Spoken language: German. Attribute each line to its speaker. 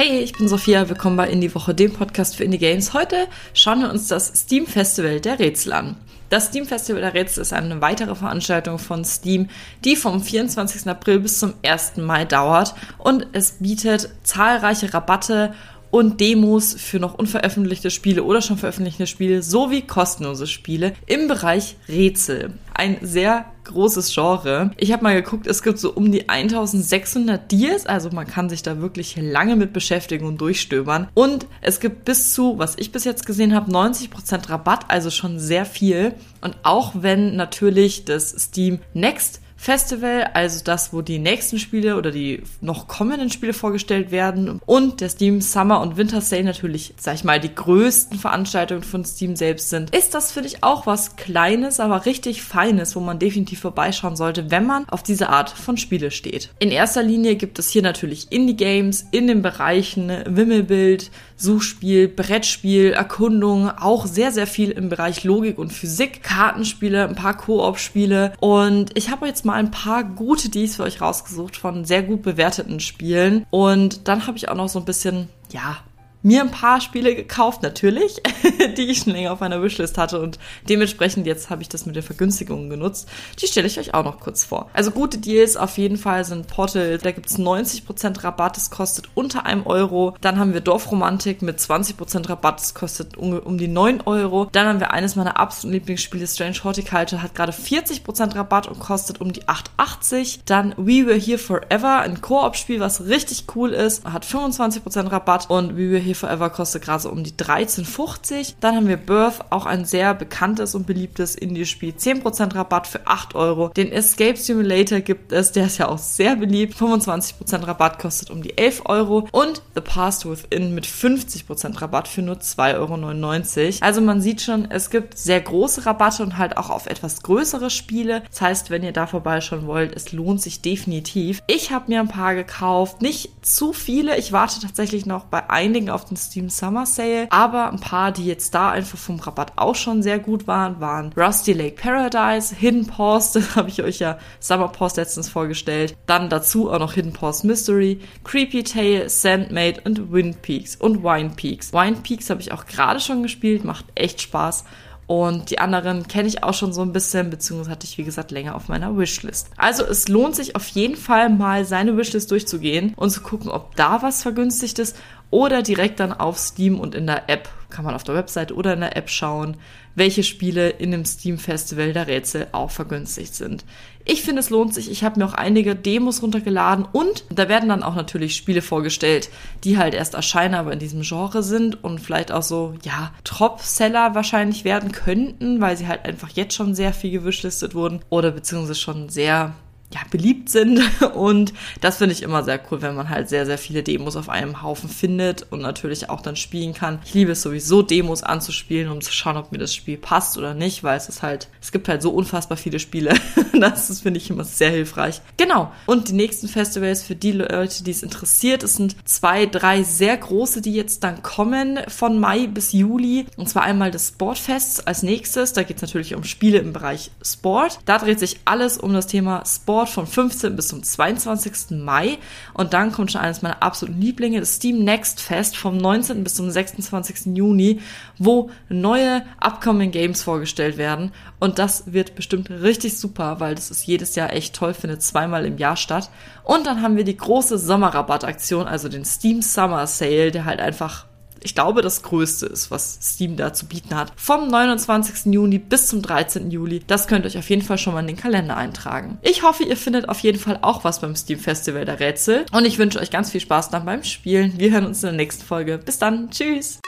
Speaker 1: Hey, ich bin Sophia, willkommen bei Indie Woche, dem Podcast für Indie Games. Heute schauen wir uns das Steam Festival der Rätsel an. Das Steam Festival der Rätsel ist eine weitere Veranstaltung von Steam, die vom 24. April bis zum 1. Mai dauert und es bietet zahlreiche Rabatte und Demos für noch unveröffentlichte Spiele oder schon veröffentlichte Spiele sowie kostenlose Spiele im Bereich Rätsel. Ein sehr großes Genre. Ich habe mal geguckt, es gibt so um die 1600 Deals, also man kann sich da wirklich lange mit beschäftigen und durchstöbern. Und es gibt bis zu, was ich bis jetzt gesehen habe, 90% Rabatt, also schon sehr viel. Und auch wenn natürlich das Steam Next Festival, also das, wo die nächsten Spiele oder die noch kommenden Spiele vorgestellt werden. Und der Steam Summer und Winter Sale natürlich, sag ich mal, die größten Veranstaltungen von Steam selbst sind. Ist das für dich auch was Kleines, aber richtig Feines, wo man definitiv vorbeischauen sollte, wenn man auf diese Art von Spiele steht. In erster Linie gibt es hier natürlich Indie-Games in den Bereichen Wimmelbild, Suchspiel, Brettspiel, Erkundung, auch sehr, sehr viel im Bereich Logik und Physik, Kartenspiele, ein paar Koop-Spiele. Und ich habe jetzt mal ein paar gute Deals für euch rausgesucht von sehr gut bewerteten Spielen. Und dann habe ich auch noch so ein bisschen, ja, mir ein paar Spiele gekauft, natürlich, die ich schon länger auf meiner Wishlist hatte und dementsprechend jetzt habe ich das mit den Vergünstigungen genutzt. Die stelle ich euch auch noch kurz vor. Also gute Deals auf jeden Fall sind Portal, da gibt's 90% Rabatt, das kostet unter einem Euro. Dann haben wir Dorfromantik mit 20% Rabatt, das kostet um, um die 9 Euro. Dann haben wir eines meiner absoluten Lieblingsspiele, Strange Horticulture, hat gerade 40% Rabatt und kostet um die 8,80. Dann We Were Here Forever, ein Koop-Spiel, was richtig cool ist, hat 25% Rabatt und We Were Here Forever kostet gerade so um die 13,50. Dann haben wir Birth, auch ein sehr bekanntes und beliebtes Indie-Spiel. 10% Rabatt für 8 Euro. Den Escape Simulator gibt es, der ist ja auch sehr beliebt. 25% Rabatt kostet um die 11 Euro. Und The Past Within mit 50% Rabatt für nur 2,99 Euro. Also man sieht schon, es gibt sehr große Rabatte und halt auch auf etwas größere Spiele. Das heißt, wenn ihr da vorbeischauen wollt, es lohnt sich definitiv. Ich habe mir ein paar gekauft, nicht zu viele. Ich warte tatsächlich noch bei einigen auf den Steam Summer Sale. Aber ein paar, die jetzt da einfach vom Rabatt auch schon sehr gut waren, waren Rusty Lake Paradise, Hidden Paws, das habe ich euch ja Summer Paws letztens vorgestellt. Dann dazu auch noch Hidden Paws Mystery, Creepy Tale, Sandmaid und Wind Peaks und Wine Peaks. Wine Peaks habe ich auch gerade schon gespielt, macht echt Spaß. Und die anderen kenne ich auch schon so ein bisschen, beziehungsweise hatte ich, wie gesagt, länger auf meiner Wishlist. Also es lohnt sich auf jeden Fall mal seine Wishlist durchzugehen und zu gucken, ob da was vergünstigt ist oder direkt dann auf Steam und in der App, kann man auf der Website oder in der App schauen, welche Spiele in dem Steam Festival der Rätsel auch vergünstigt sind. Ich finde, es lohnt sich. Ich habe mir auch einige Demos runtergeladen und da werden dann auch natürlich Spiele vorgestellt, die halt erst erscheinen, aber in diesem Genre sind und vielleicht auch so, ja, Top-Seller wahrscheinlich werden könnten, weil sie halt einfach jetzt schon sehr viel gewishlistet wurden oder beziehungsweise schon sehr ja, beliebt sind. Und das finde ich immer sehr cool, wenn man halt sehr, sehr viele Demos auf einem Haufen findet und natürlich auch dann spielen kann. Ich liebe es sowieso, Demos anzuspielen, um zu schauen, ob mir das Spiel passt oder nicht, weil es ist halt, es gibt halt so unfassbar viele Spiele. das finde ich, immer sehr hilfreich. Genau. Und die nächsten Festivals für die Leute, die es interessiert, es sind zwei, drei sehr große, die jetzt dann kommen von Mai bis Juli. Und zwar einmal das Sportfest als nächstes. Da geht es natürlich um Spiele im Bereich Sport. Da dreht sich alles um das Thema Sport vom 15. bis zum 22. Mai. Und dann kommt schon eines meiner absoluten Lieblinge, das Steam Next Fest vom 19. bis zum 26. Juni, wo neue Upcoming Games vorgestellt werden. Und das wird bestimmt richtig super, weil das ist jedes Jahr echt toll, findet zweimal im Jahr statt. Und dann haben wir die große Sommerrabattaktion, also den Steam Summer Sale, der halt einfach ich glaube, das Größte ist, was Steam da zu bieten hat. Vom 29. Juni bis zum 13. Juli. Das könnt ihr euch auf jeden Fall schon mal in den Kalender eintragen. Ich hoffe, ihr findet auf jeden Fall auch was beim Steam Festival der Rätsel. Und ich wünsche euch ganz viel Spaß dann beim Spielen. Wir hören uns in der nächsten Folge. Bis dann. Tschüss.